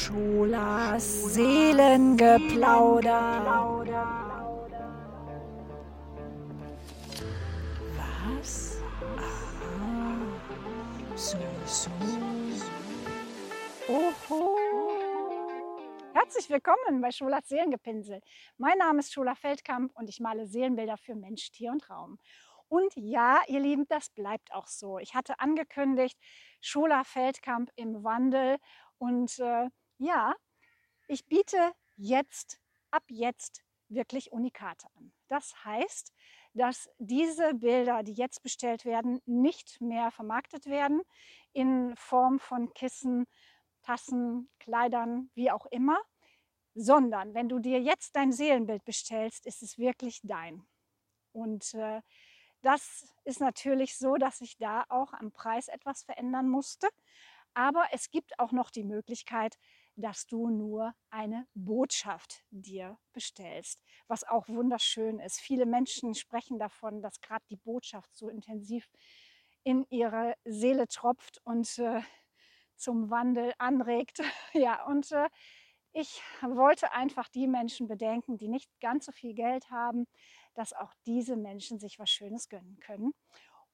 Schulas Seelengeplauder. Was? Aha. So, so. Oho. Herzlich willkommen bei Schulas Seelengepinsel. Mein Name ist Schula Feldkamp und ich male Seelenbilder für Mensch, Tier und Raum. Und ja, ihr Lieben, das bleibt auch so. Ich hatte angekündigt, Schula Feldkamp im Wandel und äh, ja, ich biete jetzt, ab jetzt wirklich Unikate an. Das heißt, dass diese Bilder, die jetzt bestellt werden, nicht mehr vermarktet werden in Form von Kissen, Tassen, Kleidern, wie auch immer, sondern wenn du dir jetzt dein Seelenbild bestellst, ist es wirklich dein. Und äh, das ist natürlich so, dass ich da auch am Preis etwas verändern musste. Aber es gibt auch noch die Möglichkeit, dass du nur eine Botschaft dir bestellst, was auch wunderschön ist. Viele Menschen sprechen davon, dass gerade die Botschaft so intensiv in ihre Seele tropft und äh, zum Wandel anregt. ja, und äh, ich wollte einfach die Menschen bedenken, die nicht ganz so viel Geld haben, dass auch diese Menschen sich was Schönes gönnen können.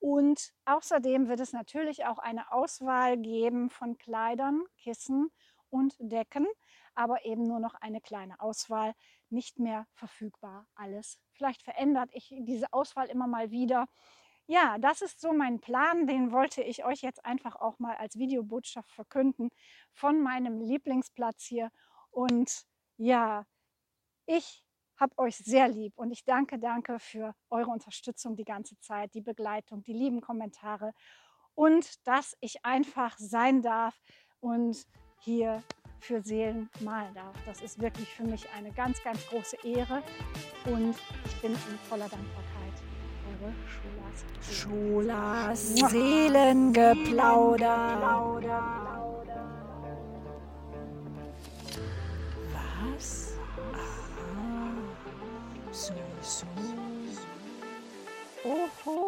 Und außerdem wird es natürlich auch eine Auswahl geben von Kleidern, Kissen und Decken, aber eben nur noch eine kleine Auswahl, nicht mehr verfügbar alles. Vielleicht verändert ich diese Auswahl immer mal wieder. Ja, das ist so mein Plan, den wollte ich euch jetzt einfach auch mal als Videobotschaft verkünden von meinem Lieblingsplatz hier. Und ja, ich habe euch sehr lieb und ich danke, danke für eure Unterstützung die ganze Zeit, die Begleitung, die lieben Kommentare und dass ich einfach sein darf und hier für Seelen malen darf. Das ist wirklich für mich eine ganz, ganz große Ehre und ich bin in voller Dankbarkeit. Eure Schulas. Schulas Seelengeplauder. Aha. So, so. Oho.